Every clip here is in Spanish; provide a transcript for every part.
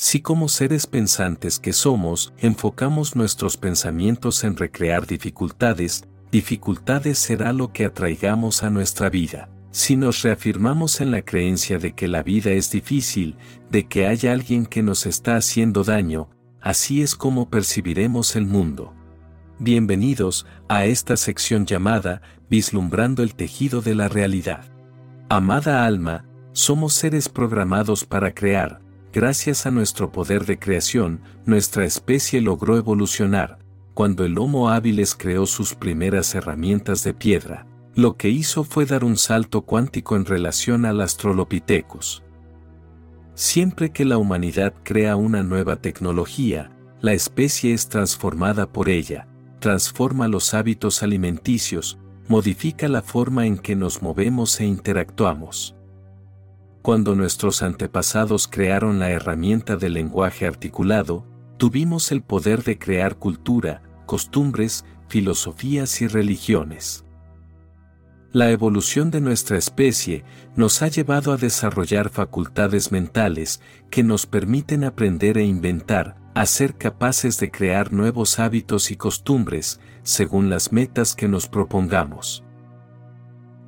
Si como seres pensantes que somos, enfocamos nuestros pensamientos en recrear dificultades, dificultades será lo que atraigamos a nuestra vida. Si nos reafirmamos en la creencia de que la vida es difícil, de que hay alguien que nos está haciendo daño, así es como percibiremos el mundo. Bienvenidos a esta sección llamada Vislumbrando el tejido de la realidad. Amada alma, somos seres programados para crear, gracias a nuestro poder de creación, nuestra especie logró evolucionar, cuando el Homo hábiles creó sus primeras herramientas de piedra, lo que hizo fue dar un salto cuántico en relación al Astrolopithecus. Siempre que la humanidad crea una nueva tecnología, la especie es transformada por ella, transforma los hábitos alimenticios, modifica la forma en que nos movemos e interactuamos. Cuando nuestros antepasados crearon la herramienta del lenguaje articulado, tuvimos el poder de crear cultura, costumbres, filosofías y religiones. La evolución de nuestra especie nos ha llevado a desarrollar facultades mentales que nos permiten aprender e inventar, a ser capaces de crear nuevos hábitos y costumbres, según las metas que nos propongamos.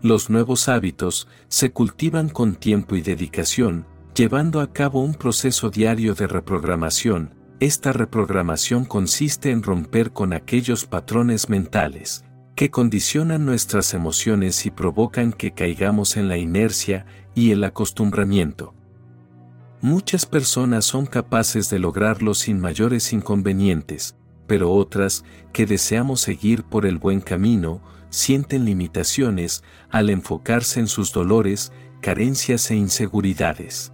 Los nuevos hábitos se cultivan con tiempo y dedicación, llevando a cabo un proceso diario de reprogramación. Esta reprogramación consiste en romper con aquellos patrones mentales, que condicionan nuestras emociones y provocan que caigamos en la inercia y el acostumbramiento. Muchas personas son capaces de lograrlo sin mayores inconvenientes, pero otras, que deseamos seguir por el buen camino, sienten limitaciones al enfocarse en sus dolores, carencias e inseguridades.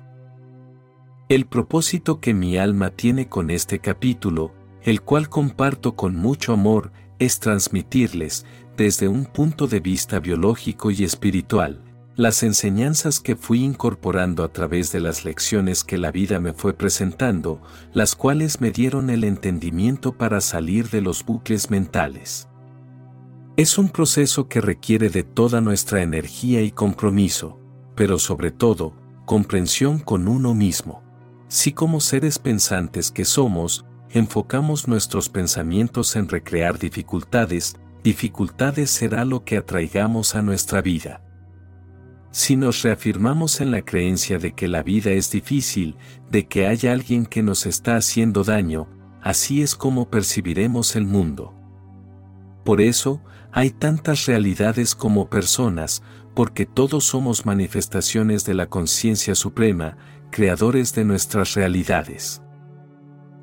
El propósito que mi alma tiene con este capítulo, el cual comparto con mucho amor, es transmitirles, desde un punto de vista biológico y espiritual, las enseñanzas que fui incorporando a través de las lecciones que la vida me fue presentando, las cuales me dieron el entendimiento para salir de los bucles mentales. Es un proceso que requiere de toda nuestra energía y compromiso, pero sobre todo, comprensión con uno mismo. Si como seres pensantes que somos, enfocamos nuestros pensamientos en recrear dificultades, dificultades será lo que atraigamos a nuestra vida. Si nos reafirmamos en la creencia de que la vida es difícil, de que hay alguien que nos está haciendo daño, así es como percibiremos el mundo. Por eso, hay tantas realidades como personas, porque todos somos manifestaciones de la conciencia suprema, creadores de nuestras realidades.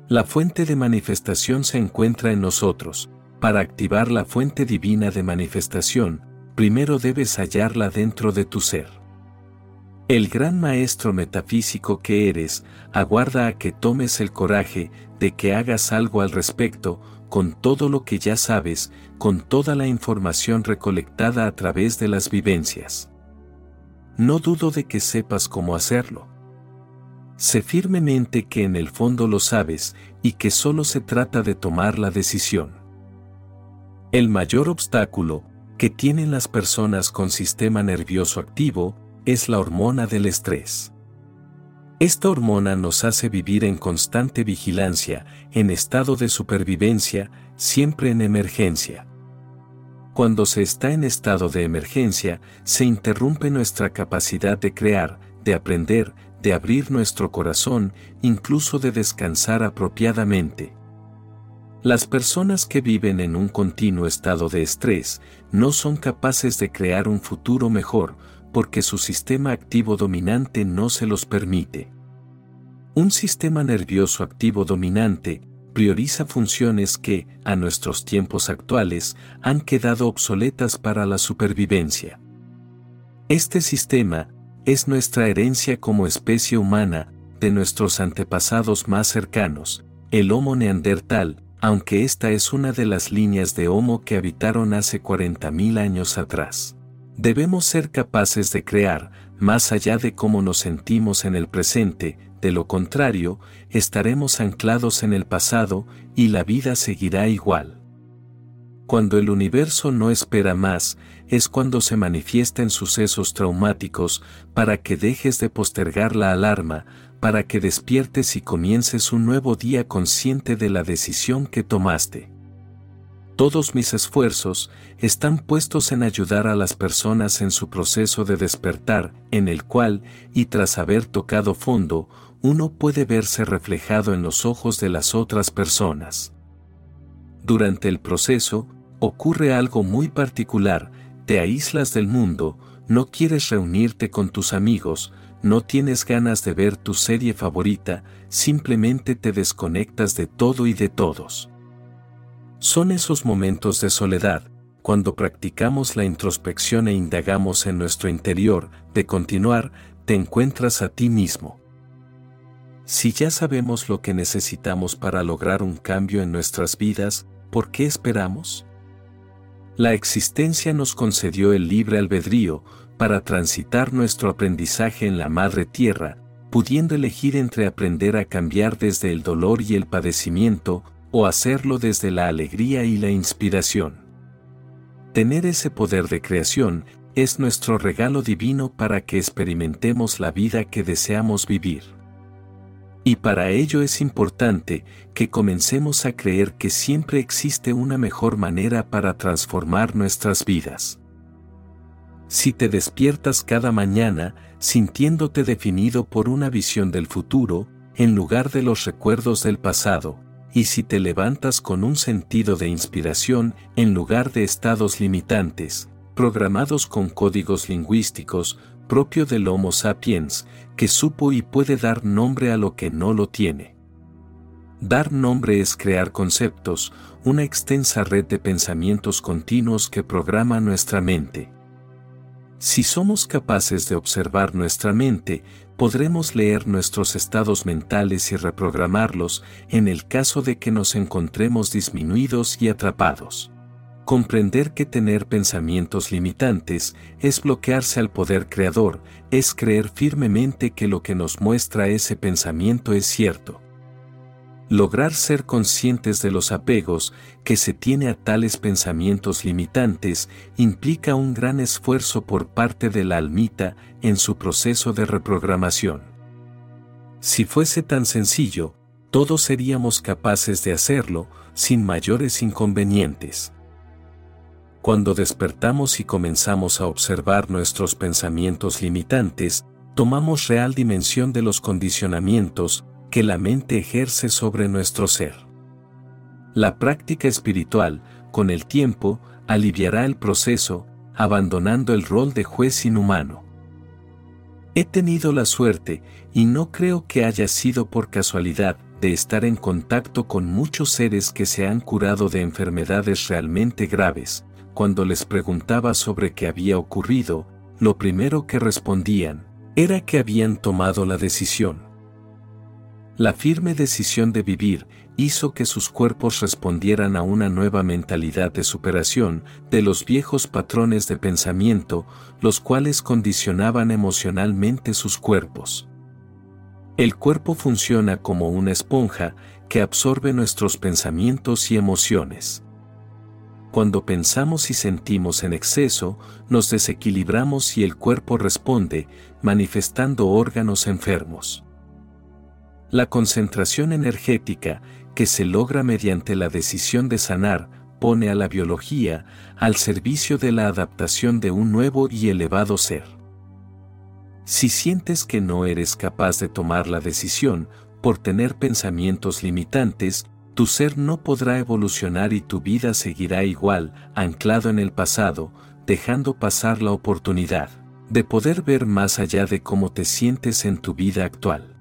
La fuente de manifestación se encuentra en nosotros. Para activar la fuente divina de manifestación, primero debes hallarla dentro de tu ser. El gran maestro metafísico que eres, aguarda a que tomes el coraje de que hagas algo al respecto, con todo lo que ya sabes, con toda la información recolectada a través de las vivencias. No dudo de que sepas cómo hacerlo. Sé firmemente que en el fondo lo sabes y que solo se trata de tomar la decisión. El mayor obstáculo que tienen las personas con sistema nervioso activo es la hormona del estrés. Esta hormona nos hace vivir en constante vigilancia, en estado de supervivencia, siempre en emergencia. Cuando se está en estado de emergencia, se interrumpe nuestra capacidad de crear, de aprender, de abrir nuestro corazón, incluso de descansar apropiadamente. Las personas que viven en un continuo estado de estrés no son capaces de crear un futuro mejor porque su sistema activo dominante no se los permite. Un sistema nervioso activo dominante prioriza funciones que, a nuestros tiempos actuales, han quedado obsoletas para la supervivencia. Este sistema es nuestra herencia como especie humana, de nuestros antepasados más cercanos, el Homo neandertal, aunque esta es una de las líneas de Homo que habitaron hace 40.000 años atrás. Debemos ser capaces de crear, más allá de cómo nos sentimos en el presente, de lo contrario, estaremos anclados en el pasado y la vida seguirá igual. Cuando el universo no espera más, es cuando se manifiesta en sucesos traumáticos para que dejes de postergar la alarma, para que despiertes y comiences un nuevo día consciente de la decisión que tomaste. Todos mis esfuerzos están puestos en ayudar a las personas en su proceso de despertar, en el cual, y tras haber tocado fondo, uno puede verse reflejado en los ojos de las otras personas. Durante el proceso, ocurre algo muy particular, te aíslas del mundo, no quieres reunirte con tus amigos, no tienes ganas de ver tu serie favorita, simplemente te desconectas de todo y de todos. Son esos momentos de soledad, cuando practicamos la introspección e indagamos en nuestro interior, de continuar, te encuentras a ti mismo. Si ya sabemos lo que necesitamos para lograr un cambio en nuestras vidas, ¿por qué esperamos? La existencia nos concedió el libre albedrío para transitar nuestro aprendizaje en la madre tierra, pudiendo elegir entre aprender a cambiar desde el dolor y el padecimiento, o hacerlo desde la alegría y la inspiración. Tener ese poder de creación es nuestro regalo divino para que experimentemos la vida que deseamos vivir. Y para ello es importante que comencemos a creer que siempre existe una mejor manera para transformar nuestras vidas. Si te despiertas cada mañana sintiéndote definido por una visión del futuro, en lugar de los recuerdos del pasado, y si te levantas con un sentido de inspiración en lugar de estados limitantes, programados con códigos lingüísticos, propio del Homo sapiens, que supo y puede dar nombre a lo que no lo tiene. Dar nombre es crear conceptos, una extensa red de pensamientos continuos que programa nuestra mente. Si somos capaces de observar nuestra mente, podremos leer nuestros estados mentales y reprogramarlos en el caso de que nos encontremos disminuidos y atrapados. Comprender que tener pensamientos limitantes es bloquearse al poder creador, es creer firmemente que lo que nos muestra ese pensamiento es cierto lograr ser conscientes de los apegos que se tiene a tales pensamientos limitantes implica un gran esfuerzo por parte de la almita en su proceso de reprogramación. Si fuese tan sencillo, todos seríamos capaces de hacerlo sin mayores inconvenientes. Cuando despertamos y comenzamos a observar nuestros pensamientos limitantes, tomamos real dimensión de los condicionamientos que la mente ejerce sobre nuestro ser. La práctica espiritual, con el tiempo, aliviará el proceso, abandonando el rol de juez inhumano. He tenido la suerte, y no creo que haya sido por casualidad, de estar en contacto con muchos seres que se han curado de enfermedades realmente graves. Cuando les preguntaba sobre qué había ocurrido, lo primero que respondían era que habían tomado la decisión. La firme decisión de vivir hizo que sus cuerpos respondieran a una nueva mentalidad de superación de los viejos patrones de pensamiento, los cuales condicionaban emocionalmente sus cuerpos. El cuerpo funciona como una esponja que absorbe nuestros pensamientos y emociones. Cuando pensamos y sentimos en exceso, nos desequilibramos y el cuerpo responde, manifestando órganos enfermos. La concentración energética, que se logra mediante la decisión de sanar, pone a la biología al servicio de la adaptación de un nuevo y elevado ser. Si sientes que no eres capaz de tomar la decisión por tener pensamientos limitantes, tu ser no podrá evolucionar y tu vida seguirá igual, anclado en el pasado, dejando pasar la oportunidad de poder ver más allá de cómo te sientes en tu vida actual.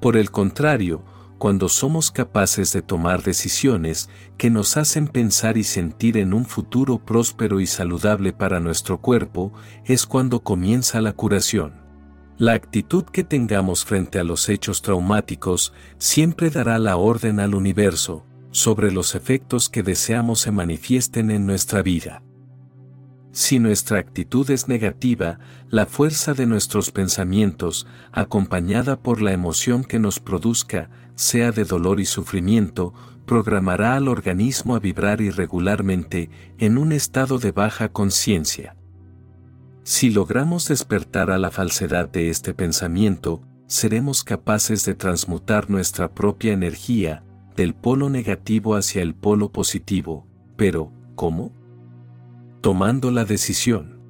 Por el contrario, cuando somos capaces de tomar decisiones que nos hacen pensar y sentir en un futuro próspero y saludable para nuestro cuerpo, es cuando comienza la curación. La actitud que tengamos frente a los hechos traumáticos siempre dará la orden al universo sobre los efectos que deseamos se manifiesten en nuestra vida. Si nuestra actitud es negativa, la fuerza de nuestros pensamientos, acompañada por la emoción que nos produzca, sea de dolor y sufrimiento, programará al organismo a vibrar irregularmente en un estado de baja conciencia. Si logramos despertar a la falsedad de este pensamiento, seremos capaces de transmutar nuestra propia energía del polo negativo hacia el polo positivo. Pero, ¿cómo? Tomando la decisión.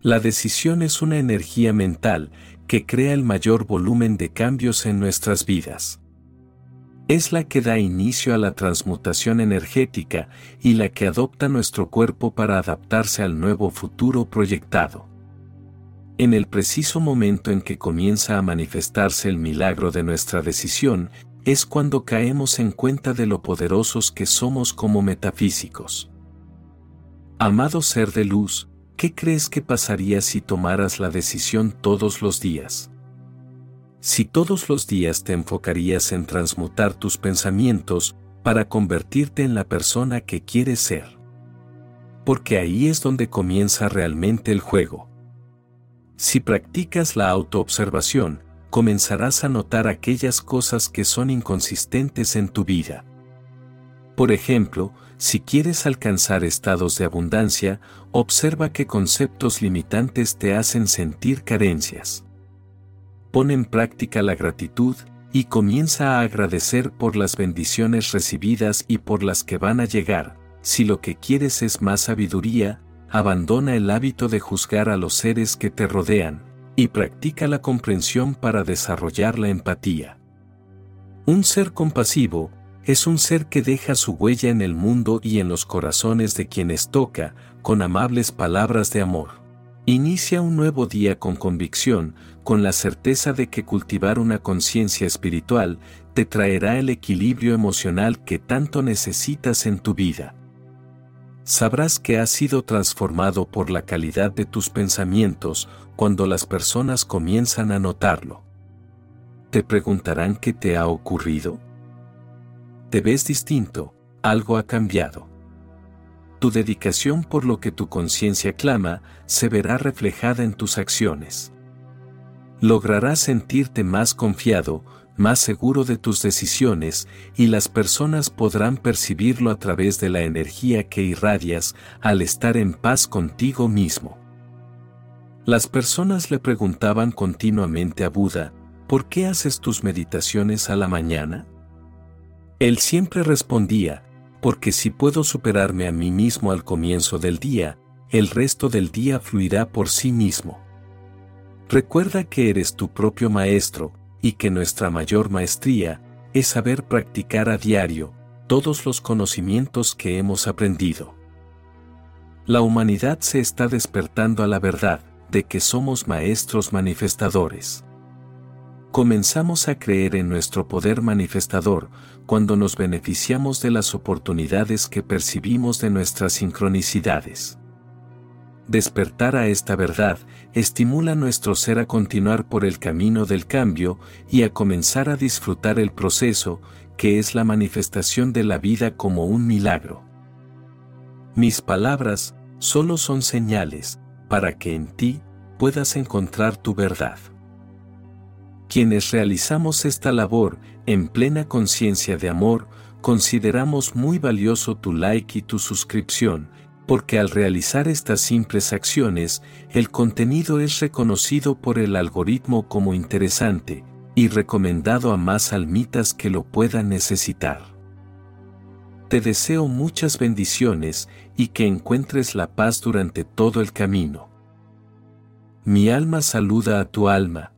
La decisión es una energía mental que crea el mayor volumen de cambios en nuestras vidas. Es la que da inicio a la transmutación energética y la que adopta nuestro cuerpo para adaptarse al nuevo futuro proyectado. En el preciso momento en que comienza a manifestarse el milagro de nuestra decisión, es cuando caemos en cuenta de lo poderosos que somos como metafísicos. Amado ser de luz, ¿qué crees que pasaría si tomaras la decisión todos los días? Si todos los días te enfocarías en transmutar tus pensamientos para convertirte en la persona que quieres ser. Porque ahí es donde comienza realmente el juego. Si practicas la autoobservación, comenzarás a notar aquellas cosas que son inconsistentes en tu vida. Por ejemplo, si quieres alcanzar estados de abundancia, observa qué conceptos limitantes te hacen sentir carencias. Pon en práctica la gratitud y comienza a agradecer por las bendiciones recibidas y por las que van a llegar. Si lo que quieres es más sabiduría, abandona el hábito de juzgar a los seres que te rodean y practica la comprensión para desarrollar la empatía. Un ser compasivo es un ser que deja su huella en el mundo y en los corazones de quienes toca, con amables palabras de amor. Inicia un nuevo día con convicción, con la certeza de que cultivar una conciencia espiritual te traerá el equilibrio emocional que tanto necesitas en tu vida sabrás que has sido transformado por la calidad de tus pensamientos cuando las personas comienzan a notarlo. Te preguntarán qué te ha ocurrido. Te ves distinto, algo ha cambiado. Tu dedicación por lo que tu conciencia clama se verá reflejada en tus acciones. Lograrás sentirte más confiado, más seguro de tus decisiones y las personas podrán percibirlo a través de la energía que irradias al estar en paz contigo mismo. Las personas le preguntaban continuamente a Buda, ¿por qué haces tus meditaciones a la mañana? Él siempre respondía, porque si puedo superarme a mí mismo al comienzo del día, el resto del día fluirá por sí mismo. Recuerda que eres tu propio maestro, y que nuestra mayor maestría es saber practicar a diario todos los conocimientos que hemos aprendido. La humanidad se está despertando a la verdad de que somos maestros manifestadores. Comenzamos a creer en nuestro poder manifestador cuando nos beneficiamos de las oportunidades que percibimos de nuestras sincronicidades. Despertar a esta verdad estimula nuestro ser a continuar por el camino del cambio y a comenzar a disfrutar el proceso, que es la manifestación de la vida como un milagro. Mis palabras solo son señales para que en ti puedas encontrar tu verdad. Quienes realizamos esta labor en plena conciencia de amor, consideramos muy valioso tu like y tu suscripción, porque al realizar estas simples acciones, el contenido es reconocido por el algoritmo como interesante y recomendado a más almitas que lo puedan necesitar. Te deseo muchas bendiciones y que encuentres la paz durante todo el camino. Mi alma saluda a tu alma,